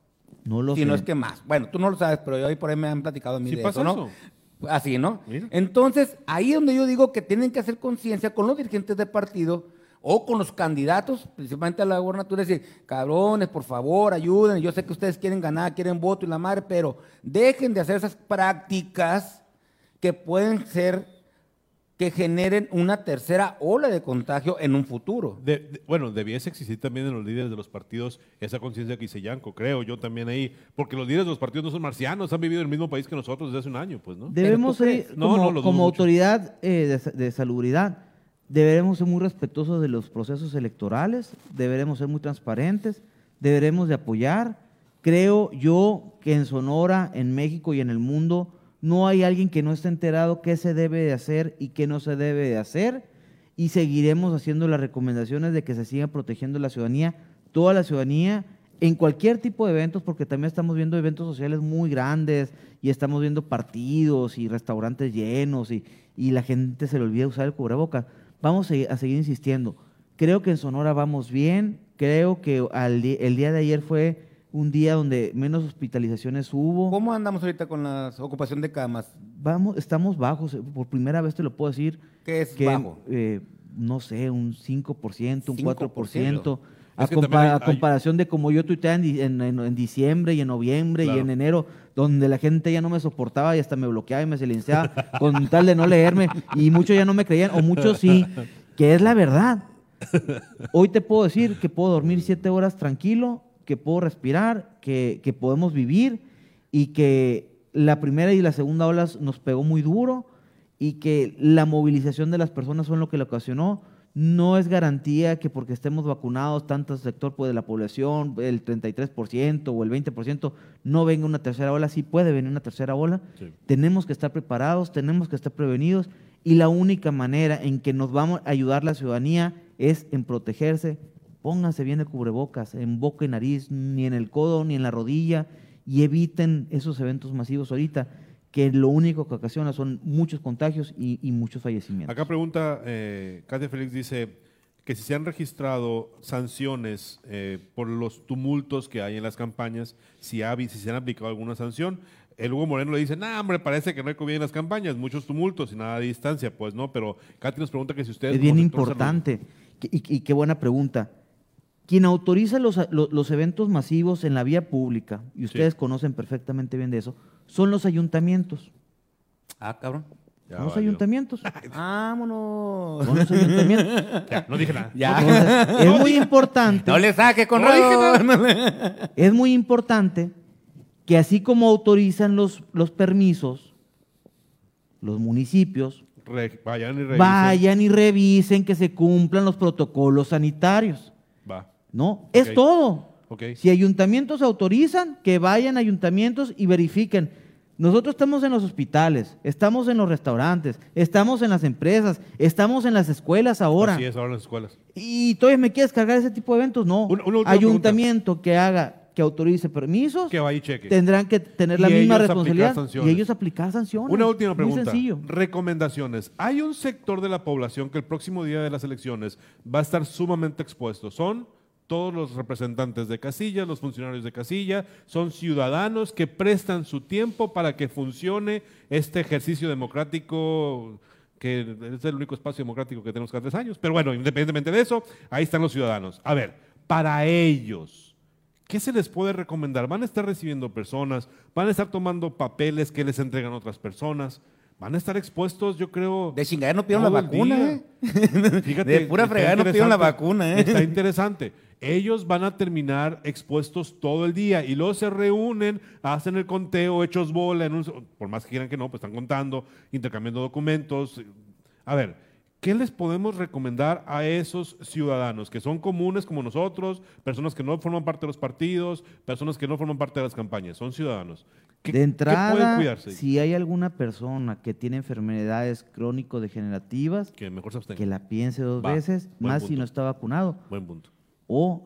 No lo si sé. no es que más. Bueno, tú no lo sabes, pero yo ahí por ahí me han platicado a mí Sí de pasa eso, ¿no? eso. Así, ¿no? Mira. Entonces, ahí es donde yo digo que tienen que hacer conciencia con los dirigentes de partido o con los candidatos, principalmente a la gobernatura, decir, cabrones, por favor, ayuden, yo sé que ustedes quieren ganar, quieren voto y la madre, pero dejen de hacer esas prácticas que pueden ser, que generen una tercera ola de contagio en un futuro. De- de- bueno, debiese existir también en los líderes de los partidos esa conciencia que hice Yanko, creo yo también ahí, porque los líderes de los partidos no son marcianos, han vivido en el mismo país que nosotros desde hace un año, pues, ¿no? Debemos ¿tú ser? No, como, no, autoridad eh, de, de salubridad, deberemos ser muy respetuosos de los procesos electorales, deberemos ser muy transparentes, deberemos de apoyar. Creo yo que en Sonora, en México y en el mundo no hay alguien que no esté enterado qué se debe de hacer y qué no se debe de hacer y seguiremos haciendo las recomendaciones de que se siga protegiendo la ciudadanía, toda la ciudadanía, en cualquier tipo de eventos, porque también estamos viendo eventos sociales muy grandes y estamos viendo partidos y restaurantes llenos y, y la gente se le olvida usar el cubrebocas. Vamos a, seguir insistiendo. Creo que en Sonora vamos bien, creo que al el día de ayer fue un día donde menos hospitalizaciones hubo. ¿Cómo andamos ahorita con la ocupación de camas? Vamos, estamos bajos, por primera vez te lo puedo decir. ¿Qué es que, bajo? eh, no sé, un 5%, un 4%. 5%. A, Es que también compa- hay- a hay- comparación de como yo tuiteaba en, en, en- en diciembre y en noviembre y en enero, donde la gente ya no me soportaba y hasta me bloqueaba y me silenciaba (laughs) con tal de no leerme y muchos ya no me creían, o muchos sí, que es la verdad. Hoy te puedo decir que puedo dormir siete horas tranquilo, que puedo respirar, que, que podemos vivir y que la primera y la segunda ola nos pegó muy duro y que la movilización de las personas fue lo que lo ocasionó. No es garantía que porque estemos vacunados, tanto sector pues, de la población, el 33% o el 20%, no venga una tercera ola. Sí puede venir una tercera ola. Sí. Tenemos que estar preparados, tenemos que estar prevenidos y la única manera en que nos vamos a ayudar la ciudadanía es en protegerse. Pónganse bien el cubrebocas en boca y nariz, ni en el codo, ni en la rodilla y eviten esos eventos masivos ahorita que lo único que ocasiona son muchos contagios y, y muchos fallecimientos. Acá pregunta, eh, Katia Félix dice que si se han registrado sanciones eh, por los tumultos que hay en las campañas, si, ha, si se han aplicado alguna sanción. El Hugo Moreno le dice, no, hombre, parece que no hay COVID en las campañas, muchos tumultos y nada de distancia. Pues no, pero Katy nos pregunta que si ustedes... Es bien importante y qué buena pregunta. Quien autoriza los, lo- los eventos masivos en la vía pública, y ustedes conocen perfectamente bien de eso, son los ayuntamientos. Ah, cabrón. Ya son los valió. ayuntamientos. (laughs) Vámonos. Son los ayuntamientos. (laughs) Ya, no dije nada. Ya. Entonces, (laughs) es muy importante. No le saque con No dije Es muy importante que así como autorizan los, los permisos, los municipios Re- vayan y revisen. vayan y revisen que se cumplan los protocolos sanitarios. ¿No? Es todo. Si ayuntamientos autorizan, que vayan a ayuntamientos y verifiquen. Nosotros estamos en los hospitales, estamos en los restaurantes, estamos en las empresas, estamos en las escuelas ahora. Así es ahora en las escuelas. ¿Y todavía me quieres cargar ese tipo de eventos? No. Una- Ayuntamiento que haga, que autorice permisos, Que vaya y cheque. tendrán que tener la misma responsabilidad y ellos aplicar sanciones. Una última Muy pregunta. sencillo. Recomendaciones. Hay un sector de la población que el próximo día de las elecciones va a estar sumamente expuesto. Son todos los representantes de casilla, los funcionarios de casilla, son ciudadanos que prestan su tiempo para que funcione este ejercicio democrático que es el único espacio democrático que tenemos cada tres años. Pero bueno, independientemente de eso, ahí están los ciudadanos. A ver, para ellos, ¿qué se les puede recomendar? ¿Van a estar recibiendo personas? ¿Van a estar tomando papeles que les entregan otras personas? ¿Van a estar expuestos, yo creo? De chingadera no pidieron la vacuna, día. ¿eh? Fíjate, De pura fregada no pidieron la vacuna, ¿eh? Está interesante. Ellos van a terminar expuestos todo el día y luego se reúnen, hacen el conteo, hechos bola, en un- por más que quieran que no, pues están contando, intercambiando documentos. A ver, ¿qué les podemos recomendar a esos ciudadanos que son comunes como nosotros, personas que no forman parte de los partidos, personas que no forman parte de las campañas, son ciudadanos? ¿Qué- De qué pueden entrada, cuidarse? si hay alguna persona que tiene enfermedades crónico-degenerativas, Que mejor se que la piense dos Va, veces, más si no está vacunado, Buen punto. O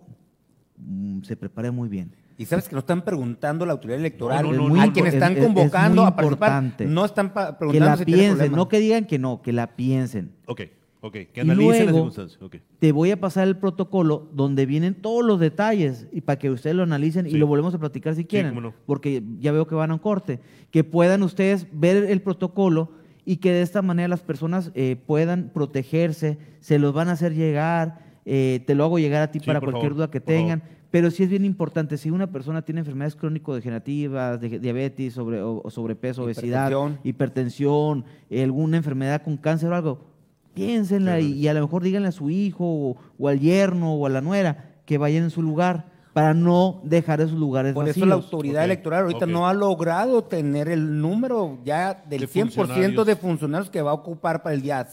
mm, se prepare muy bien. Y sabes que no están preguntando a la autoridad electoral, No, no, no, a no, es- están es- es convocando muy a participar, no están pa- Que preguntando la si tienen piensen, problema. no que digan que no, que la piensen. Ok. Ok, que Y analicen las luego- circunstancias. Ok. Te voy a pasar el protocolo donde vienen todos los detalles y para que ustedes lo analicen Sí. y lo volvemos a platicar si quieren, cómo no. porque ya veo que van a un corte, que puedan ustedes ver el protocolo y que de esta manera las personas eh, puedan protegerse, se los van a hacer llegar, eh, te lo hago llegar a ti Sí, para cualquier favor, duda que favor. tengan. Pero sí es bien importante, si una persona tiene enfermedades crónico-degenerativas, de- diabetes, sobre, o, o sobrepeso, obesidad, Hipertensión. hipertensión, alguna enfermedad con cáncer o algo, piénsenla y, y a lo mejor díganle a su hijo o, o al yerno o a la nuera que vayan en su lugar para no dejar esos lugares Por eso la autoridad electoral ahorita no ha logrado tener el número ya del De 100% funcionarios. de funcionarios que va a ocupar para el día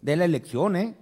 de la elección, ¿eh?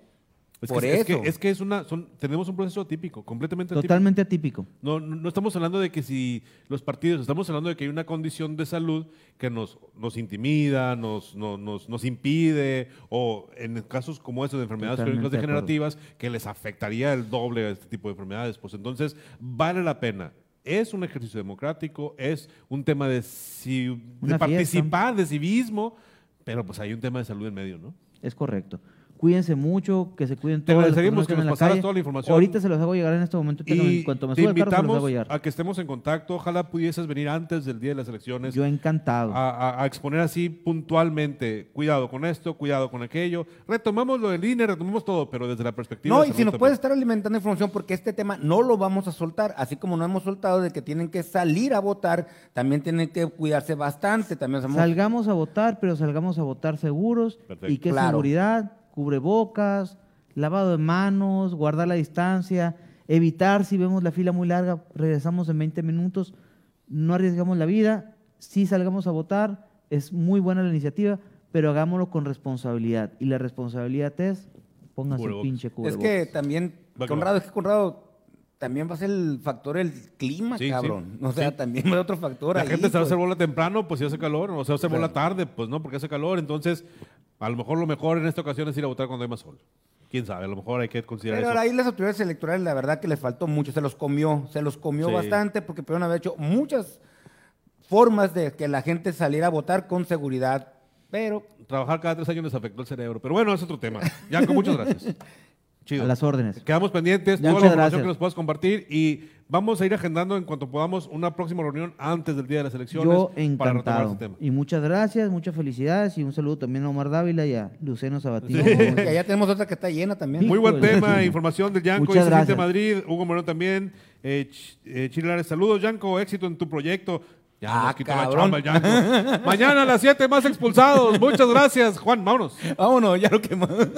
Es Por que, es eso. que- es que es una, son, tenemos un proceso atípico, completamente atípico. Totalmente atípico. No, no, no estamos hablando de que si los partidos, estamos hablando de que hay una condición de salud que nos, nos intimida, nos, no- nos, nos impide, o en casos como estos de enfermedades crónicas de degenerativas, que les afectaría el doble a este tipo de enfermedades. Pues entonces, vale la pena. Es un ejercicio democrático, es un tema de, de participar, de civismo, pero pues hay un tema de salud en medio, ¿no? Es correcto. Cuídense mucho, que se cuiden Te todas las agradeceríamos que nos pasaras calle. toda la información. Ahorita se los hago llegar en este momento. Y en cuanto me te suba el carro, se los invitamos hago llegar. a que estemos en contacto. Ojalá pudieses venir antes del día de las elecciones. Yo encantado. a, a- a exponer así puntualmente, cuidado con esto, cuidado con aquello. Retomamos lo del INE, retomamos todo, pero desde la perspectiva... No, de y si nos también. puede estar alimentando información, porque este tema no lo vamos a soltar, así como no hemos soltado de que tienen que salir a votar, también tienen que cuidarse bastante. También somos- Salgamos a votar, pero salgamos a votar seguros. Perfecto. ¿Y qué Claro. seguridad? Cubrebocas, lavado de manos, guardar la distancia, evitar si vemos la fila muy larga, regresamos en 20 minutos, no arriesgamos la vida, sí salgamos a votar, es muy buena la iniciativa, pero hagámoslo con responsabilidad. Y la responsabilidad es, pónganse el Cubrebocas. pinche es que también, Conrado, es que Conrado también va a ser el factor el clima, Sí, sí. cabrón. O sea, Sí. también va otro factor La ahí, gente se va a pues. hacer bola temprano, pues si hace calor, o se va a hacer bola tarde, pues no, porque hace calor. Entonces, a lo mejor lo mejor en esta ocasión es ir a votar cuando hay más sol. Quién sabe, a lo mejor hay que considerar Pero eso. ahí las autoridades electorales, la verdad que les faltó mucho, se los comió, se los comió Sí. bastante porque pudieron haber hecho muchas formas de que la gente saliera a votar con seguridad, pero Trabajar cada tres años les afectó el cerebro. Pero bueno, es otro tema. Yanko, muchas gracias. (laughs) Chido. A las órdenes. Quedamos pendientes, Ya, toda la muchas información gracias. que nos puedas compartir y vamos a ir agendando en cuanto podamos una próxima reunión antes del día de las elecciones Yo para retomar encantado. este tema. Y muchas gracias, muchas felicidades y un saludo también a Omar Dávila y a Luceno Sabatino. que allá tenemos otra que está llena también. Muy buen tema, información del dice gente de. Madrid, Hugo Moreno también, eh, Ch- eh, Chile Lares, saludos Yanko, éxito en tu proyecto. Ya Ah, quitó la chamba Yanko. Mañana a las 7 más expulsados. Muchas gracias, Juan, vámonos. Vámonos, ya lo quemamos.